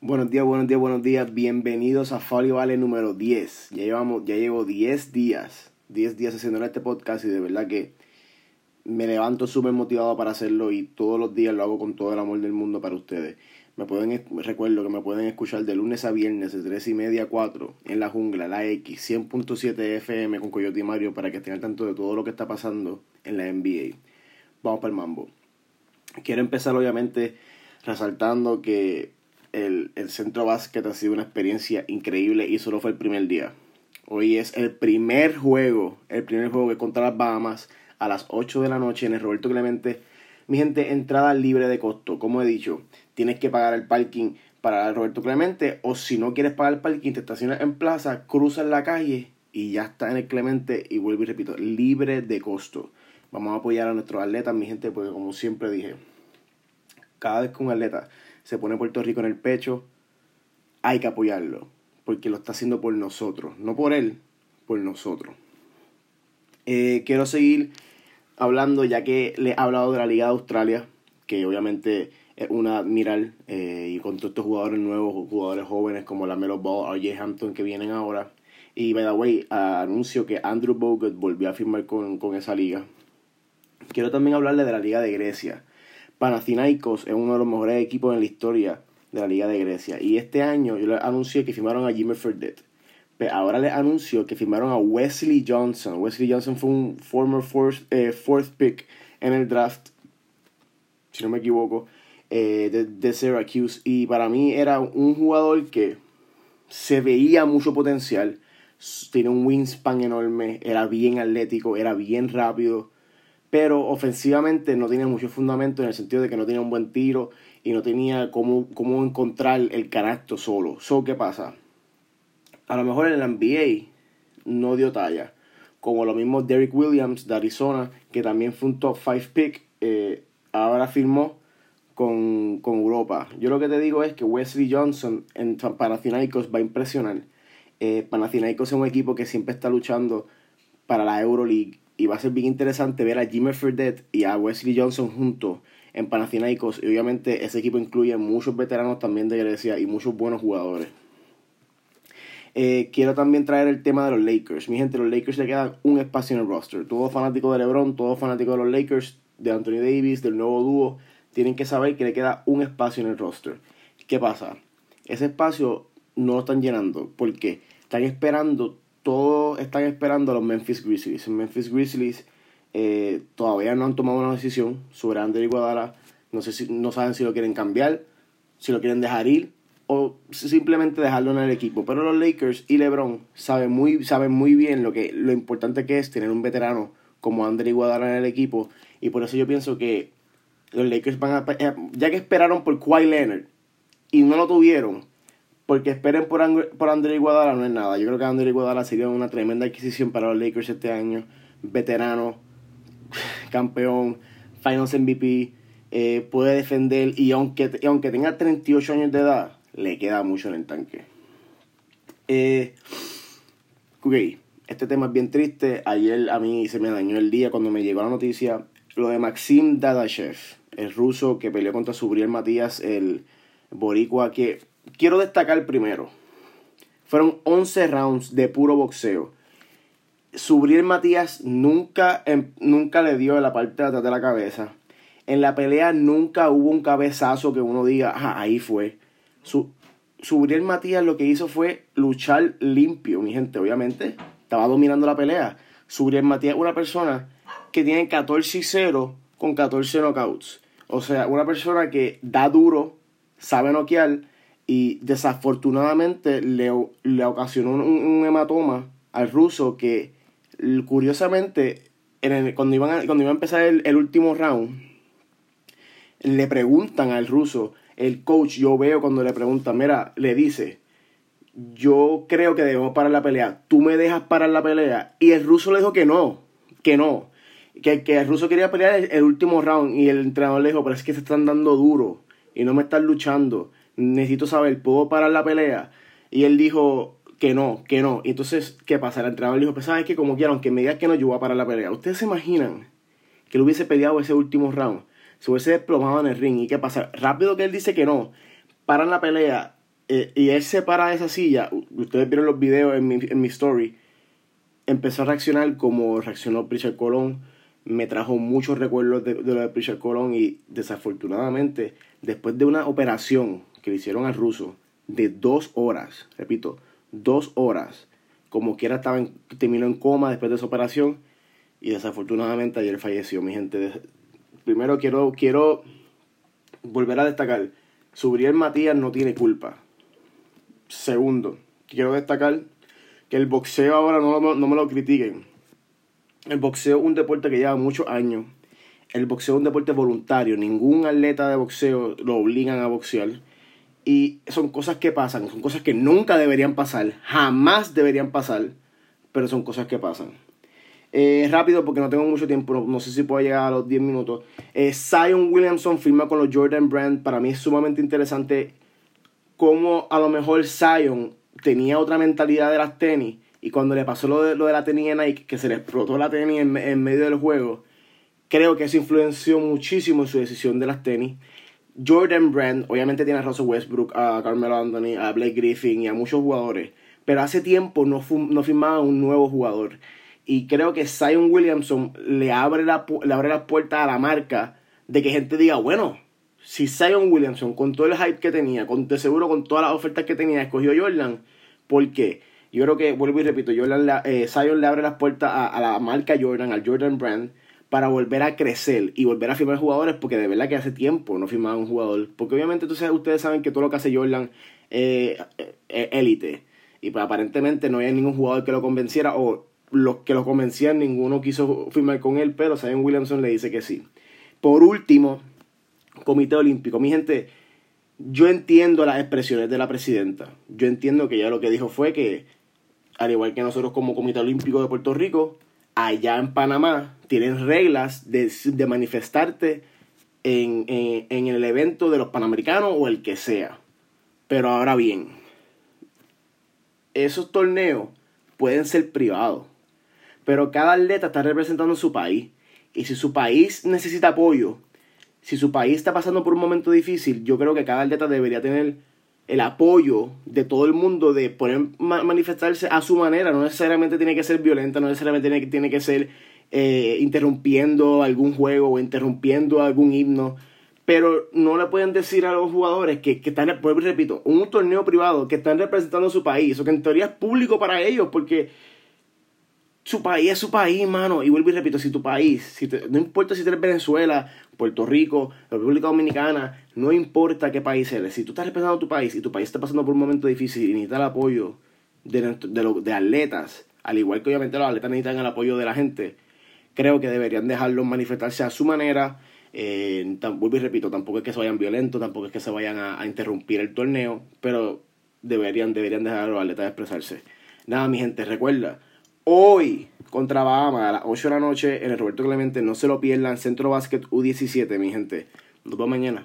Buenos días, buenos días, buenos días. Bienvenidos a Folly Vale número 10. Ya llevamos, ya llevo 10 días, 10 días haciendo este podcast y de verdad que me levanto súper motivado para hacerlo y todos los días lo hago con todo el amor del mundo para ustedes. Me pueden, recuerdo que me pueden escuchar de lunes a viernes de 3 y media a 4 en la jungla, la X, 100.7 FM con Coyote y Mario para que estén al tanto de todo lo que está pasando en la NBA. Vamos para el mambo. Quiero empezar obviamente resaltando que el, el centro básquet ha sido una experiencia increíble y solo fue el primer día. Hoy es el primer juego, el primer juego que contra las Bahamas a las 8 de la noche en el Roberto Clemente. Mi gente, entrada libre de costo. Como he dicho, tienes que pagar el parking para el Roberto Clemente o si no quieres pagar el parking, te estacionas en plaza, cruzas la calle y ya está en el Clemente y vuelvo y repito, libre de costo. Vamos a apoyar a nuestros atletas, mi gente, porque como siempre dije, cada vez que un atleta se pone Puerto Rico en el pecho, hay que apoyarlo, porque lo está haciendo por nosotros, no por él, por nosotros. Eh, quiero seguir hablando, ya que le he hablado de la Liga de Australia, que obviamente es una admiral, eh, y con todos estos jugadores nuevos, jugadores jóvenes como la Melo Ball, RJ Hampton que vienen ahora. Y by the way, anuncio que Andrew Bogut volvió a firmar con, con esa liga. Quiero también hablarle de la Liga de Grecia. Panathinaikos es uno de los mejores equipos en la historia de la Liga de Grecia. Y este año yo les anuncié que firmaron a Jimmy Fredette. Pero ahora les anuncio que firmaron a Wesley Johnson. Wesley Johnson fue un former fourth, eh, fourth pick en el draft, si no me equivoco, eh, de, de Syracuse. Y para mí era un jugador que se veía mucho potencial. Tiene un wingspan enorme, era bien atlético, era bien rápido pero ofensivamente no tenía mucho fundamento en el sentido de que no tenía un buen tiro y no tenía cómo, cómo encontrar el carácter solo. So, ¿qué pasa? A lo mejor en el NBA no dio talla. Como lo mismo Derrick Williams de Arizona, que también fue un top 5 pick, eh, ahora firmó con, con, Europa. Yo lo que te digo es que Wesley Johnson en Panathinaikos va a impresionar. Eh, Panathinaikos es un equipo que siempre está luchando para la Euroleague y va a ser bien interesante ver a Jimmy Fredette y a Wesley Johnson juntos en Panathinaikos. Y obviamente ese equipo incluye muchos veteranos también de Grecia y muchos buenos jugadores. Eh, quiero también traer el tema de los Lakers. Mi gente, los Lakers le quedan un espacio en el roster. Todos fanáticos de LeBron, todos fanáticos de los Lakers, de Anthony Davis, del nuevo dúo, tienen que saber que le queda un espacio en el roster. ¿Qué pasa? Ese espacio no lo están llenando. porque Están esperando todos están esperando a los Memphis Grizzlies. Memphis Grizzlies eh, todavía no han tomado una decisión sobre Ander Iguodala. No, sé si, no saben si lo quieren cambiar, si lo quieren dejar ir o simplemente dejarlo en el equipo. Pero los Lakers y LeBron saben muy, saben muy bien lo, que, lo importante que es tener un veterano como Ander Iguodala en el equipo. Y por eso yo pienso que los Lakers van a... Eh, ya que esperaron por Kawhi Leonard y no lo tuvieron, porque esperen por, por André Iguodala no es nada. Yo creo que André Iguodala sería una tremenda adquisición para los Lakers este año. Veterano, campeón, Finals MVP, eh, puede defender y aunque, aunque tenga 38 años de edad, le queda mucho en el tanque. Eh, ok, este tema es bien triste. Ayer a mí se me dañó el día cuando me llegó la noticia. Lo de Maxim Dadashev, el ruso que peleó contra Subriel Matías, el boricua que quiero destacar primero. Fueron 11 rounds de puro boxeo. Subriel Matías nunca, em, nunca le dio la parte de atrás de la cabeza. En la pelea nunca hubo un cabezazo que uno diga, ah, ahí fue. Su, Subriel Matías lo que hizo fue luchar limpio, mi gente, obviamente. Estaba dominando la pelea. Subriel Matías es una persona que tiene 14 y 0 con 14 knockouts. O sea, una persona que da duro, sabe noquear y desafortunadamente le, le ocasionó un, hematoma al ruso que curiosamente en cuando, iban a, cuando iba a empezar el, último round le preguntan al ruso el coach yo veo cuando le preguntan mira le dice yo creo que debemos parar la pelea tú me dejas parar la pelea y el ruso le dijo que no que no que, que el ruso quería pelear el, el último round y el entrenador le dijo pero es que se están dando duro y no me están luchando necesito saber, ¿puedo parar la pelea? Y él dijo que no, que no. Y entonces, ¿qué pasa? El entrenador dijo, pues que como quiera, aunque me digas que no, yo voy a parar la pelea. ¿Ustedes se imaginan que él hubiese peleado ese último round? Se hubiese desplomado en el ring. ¿Y qué pasa? Rápido que él dice que no, paran la pelea Eh, y él se para de esa silla, ustedes vieron los videos en mi, en mi story, empezó a reaccionar como reaccionó Pritchard Colón, me trajo muchos recuerdos de, de lo de Pritchard Colón y desafortunadamente, después de una operación que le hicieron al ruso de dos horas, repito, dos horas, como quiera estaba en, terminó en coma después de esa operación y desafortunadamente ayer falleció mi gente. Primero quiero, quiero volver a destacar, Subriel Matías no tiene culpa Segundo, quiero destacar que el boxeo ahora no, no, me lo critiquen. El boxeo es un deporte que lleva muchos años. El boxeo es un deporte voluntario. Ningún atleta de boxeo lo obligan a boxear. Y son cosas que pasan, son cosas que nunca deberían pasar, jamás deberían pasar, pero son cosas que pasan. Eh, rápido porque no tengo mucho tiempo, no, sé si puedo llegar a los 10 minutos. Eh, Zion Williamson firma con los Jordan Brand, para mí es sumamente interesante cómo a lo mejor Zion tenía otra mentalidad de las tenis y cuando le pasó lo de, lo de la tenis en Nike, que se le explotó la tenis en, en medio del juego, creo que eso influenció muchísimo en su decisión de las tenis. Jordan Brand, obviamente tiene a Russell Westbrook, a Carmelo Anthony, a Blake Griffin y a muchos jugadores, pero hace tiempo no, no firmaba un nuevo jugador. Y creo que Zion Williamson le abre, la, le abre puerta a la marca de que gente diga, bueno, si Zion Williamson, con todo el hype que tenía, con, de seguro con todas las ofertas que tenía, escogió Jordan, ¿por qué? Yo creo que, vuelvo y repito, Jordan, eh, Zion le abre las puertas a, la marca Jordan, al Jordan Brand, para volver a crecer y volver a firmar jugadores, porque de verdad que hace tiempo no firmaba un jugador. Porque obviamente entonces, ustedes saben que todo lo que hace Jordan es eh, élite. y pues aparentemente no había ningún jugador que lo convenciera, o los que lo convencían, ninguno quiso firmar con él, pero Zion Williamson le dice que sí. Por último, Comité Olímpico. Mi gente, yo entiendo las expresiones de la presidenta. Yo entiendo que ella lo que dijo fue que, al igual que nosotros como Comité Olímpico de Puerto Rico, allá en Panamá tienen reglas de, de manifestarte en, en el evento de los Panamericanos o el que sea. Pero ahora bien, esos torneos pueden ser privados. Pero cada atleta está representando su país. Y si su país necesita apoyo, si su país está pasando por un momento difícil, yo creo que cada atleta debería tener el apoyo de todo el mundo de poder manifestarse a su manera. No necesariamente tiene que ser violenta, no necesariamente tiene, tiene que ser eh, interrumpiendo algún juego o interrumpiendo algún himno. Pero no le pueden decir a los jugadores que, que están, repito, un torneo privado que están representando a su país, o que en teoría es público para ellos, porque su país es su país, mano. Y vuelvo y repito, si tu país, si no importa si eres Venezuela, Puerto Rico, República Dominicana, no importa qué país eres, si tú estás representando tu país y tu país está pasando por un momento difícil y necesita el apoyo de, de, de atletas, al igual que obviamente los atletas necesitan el apoyo de la gente, creo que deberían dejarlos manifestarse a su manera. Eh, vuelvo y repito, tampoco es que se vayan violentos, tampoco es que se vayan a, a interrumpir el torneo, pero deberían, deberían dejar a los atletas expresarse. Nada, mi gente, recuerda, hoy contra Bahama a las 8 de la noche en el Roberto Clemente. No se lo pierdan. Centro Básquet U17, mi gente. Nos vemos mañana.